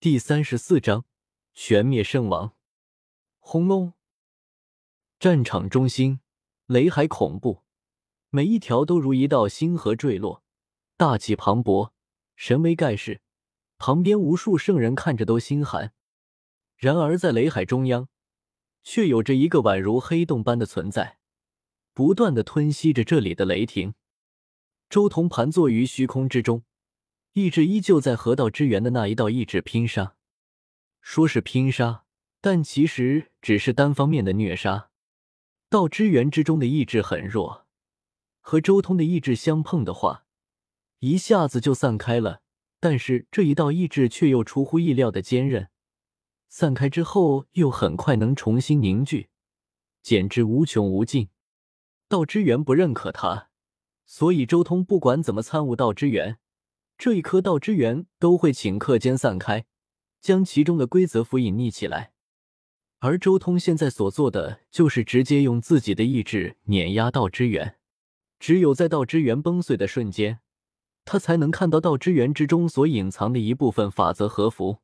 第三十四章全灭圣王。轰隆！战场中心，雷海恐怖，每一条都如一道星河坠落，大气磅礴，神威盖世。旁边无数圣人看着都心寒。然而在雷海中央，却有着一个宛如黑洞般的存在，不断的吞吸着这里的雷霆。周彤盘坐于虚空之中。意志依旧在和道之源的那一道意志拼杀，说是拼杀，但其实只是单方面的虐杀。道之源之中的意志很弱，和周通的意志相碰的话，一下子就散开了。但是这一道意志却又出乎意料的坚韧，散开之后又很快能重新凝聚，简直无穷无尽。道之源不认可他，所以周通不管怎么参悟道之源。这一颗道之源都会顷刻间散开，将其中的规则符隐匿起来。而周通现在所做的，就是直接用自己的意志碾压道之源。只有在道之源崩碎的瞬间，他才能看到道之源之中所隐藏的一部分法则和符。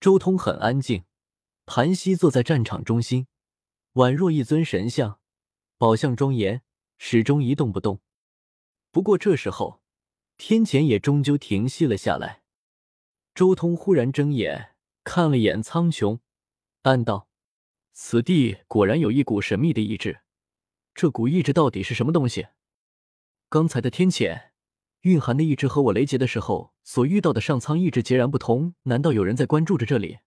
周通很安静，盘膝坐在战场中心，宛若一尊神像，宝相庄严，始终一动不动。不过这时候。天谴也终究停息了下来。周通忽然睁眼看了眼苍穹，暗道：“此地果然有一股神秘的意志。这股意志到底是什么东西？刚才的天谴蕴含的意志和我雷劫的时候所遇到的上苍意志截然不同。难道有人在关注着这里？”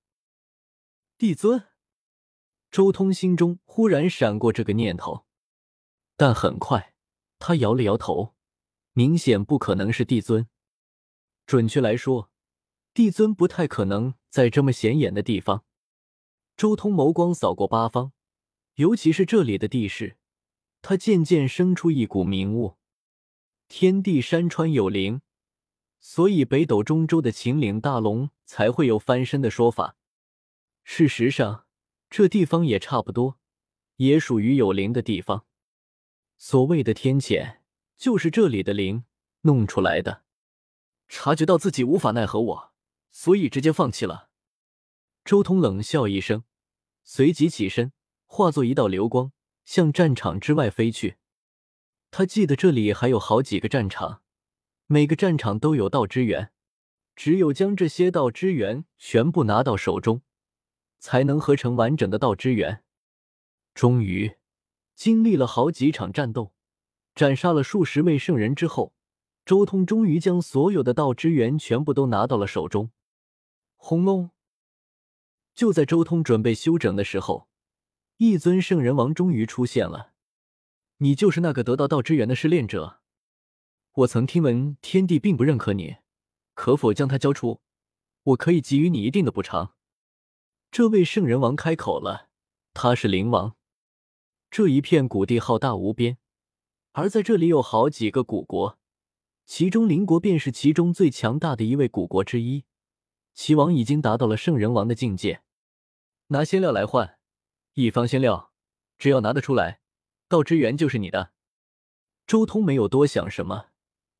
帝尊，周通心中忽然闪过这个念头，但很快他摇了摇头。明显不可能是帝尊，准确来说，帝尊不太可能在这么显眼的地方。周通眸光扫过八方，尤其是这里的地势，他渐渐生出一股明悟：天地山川有灵，所以北斗中州的秦岭大龙才会有翻身的说法。事实上，这地方也差不多，也属于有灵的地方。所谓的天谴。就是这里的灵弄出来的，察觉到自己无法奈何我，所以直接放弃了。周通冷笑一声，随即起身，化作一道流光，向战场之外飞去。他记得这里还有好几个战场，每个战场都有道之源，只有将这些道之源全部拿到手中，才能合成完整的道之源。终于，经历了好几场战斗。斩杀了数十位圣人之后，周通终于将所有的道之源全部都拿到了手中。轰隆！就在周通准备休整的时候，一尊圣人王终于出现了。你就是那个得到道之源的试炼者？我曾听闻天帝并不认可你，可否将他交出？我可以给予你一定的补偿。这位圣人王开口了，他是灵王。这一片古地浩大无边。而在这里有好几个古国，其中邻国便是其中最强大的一位古国之一。齐王已经达到了圣人王的境界。拿仙料来换，一方仙料，只要拿得出来，道之源就是你的。周通没有多想什么，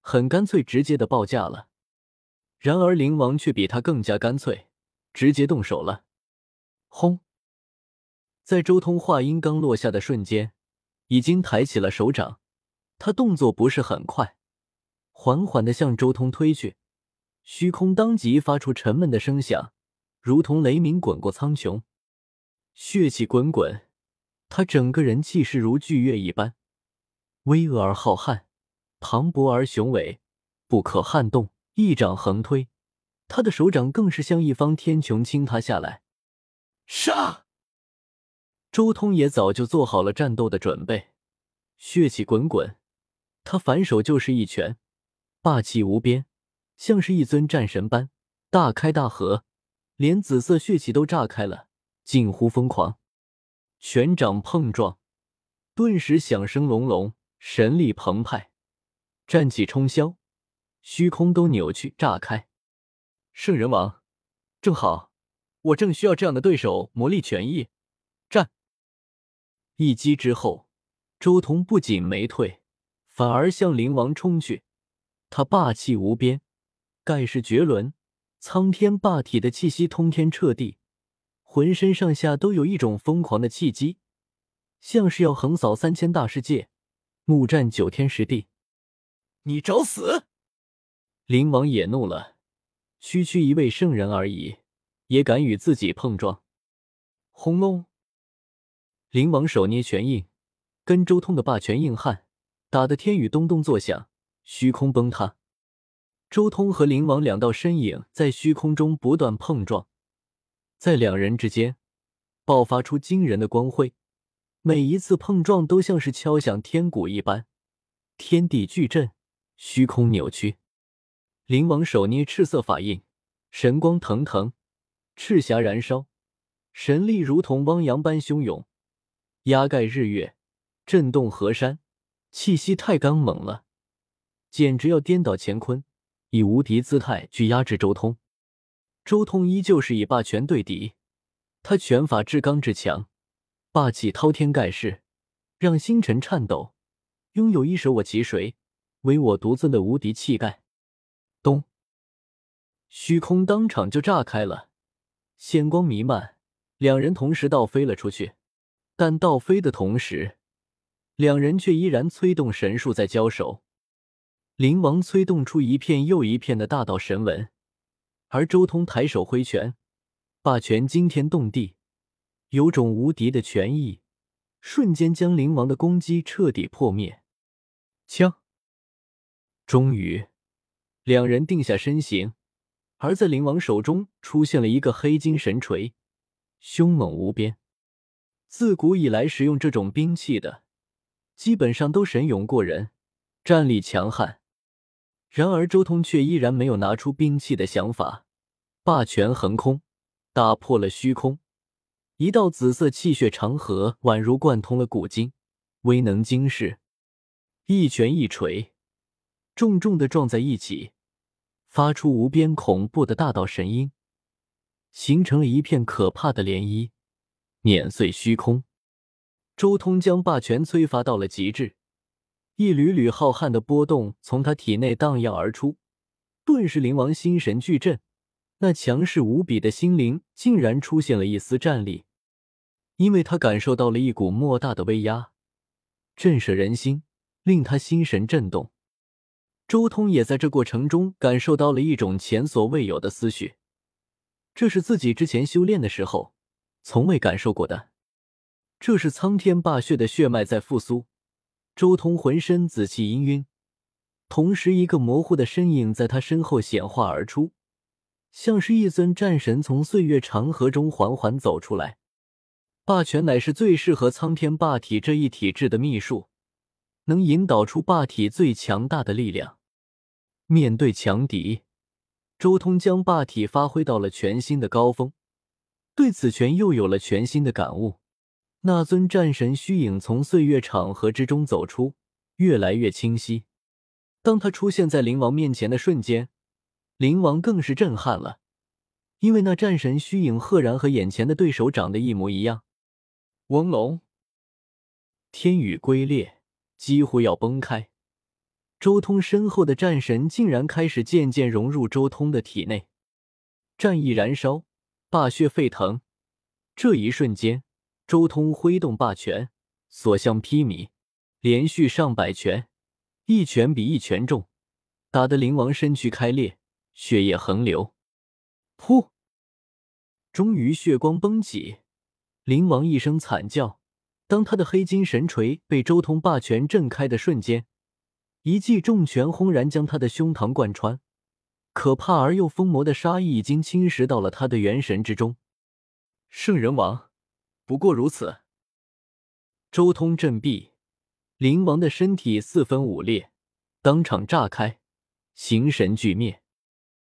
很干脆直接的报价了。然而灵王却比他更加干脆，直接动手了。轰！在周通话音刚落下的瞬间，已经抬起了手掌。他动作不是很快，缓缓的向周通推去，虚空当即发出沉闷的声响，如同雷鸣滚过苍穹，血气滚滚。他整个人气势如巨月一般，巍峨而浩瀚，磅礴而雄伟，不可撼动。一掌横推，他的手掌更是像一方天穹倾塌下来。杀！周通也早就做好了战斗的准备，血气滚滚。他反手就是一拳，霸气无边，像是一尊战神般大开大合，连紫色血气都炸开了，近乎疯狂。拳掌碰撞，顿时响声隆隆，神力澎湃，战气冲霄，虚空都扭曲炸开。圣人王，正好，我正需要这样的对手磨砺拳意。战！一击之后，周通不仅没退。反而向灵王冲去，他霸气无边，盖世绝伦，苍天霸体的气息通天彻地，浑身上下都有一种疯狂的气机，像是要横扫三千大世界，怒战九天十地。你找死！灵王也怒了，区区一位圣人而已，也敢与自己碰撞？轰隆！灵王手捏拳印，跟周通的霸权硬汉打得天宇咚咚作响，虚空崩塌。周通和灵王两道身影在虚空中不断碰撞，在两人之间爆发出惊人的光辉，每一次碰撞都像是敲响天鼓一般，天地巨震，虚空扭曲。灵王手捏赤色法印，神光腾腾，赤霞燃烧，神力如同汪洋般汹涌，压盖日月，震动河山，气息太刚猛了，简直要颠倒乾坤。以无敌姿态去压制周通，周通依旧是以霸权对敌，他拳法至刚至强，霸气滔天盖世，让星辰颤抖，拥有一手我其谁，唯我独尊的无敌气概。咚，虚空当场就炸开了，仙光弥漫，两人同时倒飞了出去，但倒飞的同时，两人却依然催动神术在交手。灵王催动出一片又一片的大道神纹，而周通抬手挥拳，霸权惊天动地，有种无敌的权意，瞬间将灵王的攻击彻底破灭。枪！终于，两人定下身形，而在灵王手中出现了一个黑金神锤，凶猛无边。自古以来，使用这种兵器的，基本上都神勇过人，战力强悍。然而，周通却依然没有拿出兵器的想法，霸权横空，打破了虚空，一道紫色气血长河宛如贯通了古今，威能惊世。一拳一锤，重重的撞在一起，发出无边恐怖的大道神音，形成了一片可怕的涟漪，碾碎虚空。周通将霸权催发到了极致。一缕缕浩瀚的波动从他体内荡漾而出，顿时灵王心神俱震，那强势无比的心灵竟然出现了一丝战栗，因为他感受到了一股莫大的威压，震慑人心，令他心神震动。周通也在这过程中感受到了一种前所未有的思绪，这是自己之前修炼的时候从未感受过的，这是苍天霸血的血脉在复苏。周通浑身紫气氤氲，同时一个模糊的身影在他身后显化而出，像是一尊战神从岁月长河中缓缓走出来。霸权乃是最适合苍天霸体这一体质的秘术，能引导出霸体最强大的力量。面对强敌，周通将霸体发挥到了全新的高峰，对此权又有了全新的感悟。那尊战神虚影从岁月长河之中走出，越来越清晰。当他出现在灵王面前的瞬间，灵王更是震撼了，因为那战神虚影赫然和眼前的对手长得一模一样。王龙，天宇龟裂，几乎要崩开。周通身后的战神竟然开始渐渐融入周通的体内，战意燃烧，霸血沸腾。这一瞬间。周通挥动霸权，所向披靡，连续上百拳，一拳比一拳重，打得灵王身躯开裂，血液横流。噗！终于血光崩起，灵王一声惨叫。当他的黑金神锤被周通霸权震开的瞬间，一记重拳轰然将他的胸膛贯穿，可怕而又疯魔的杀意已经侵蚀到了他的元神之中。圣人王。不过如此。周通振臂，灵王的身体四分五裂，当场炸开，形神俱灭。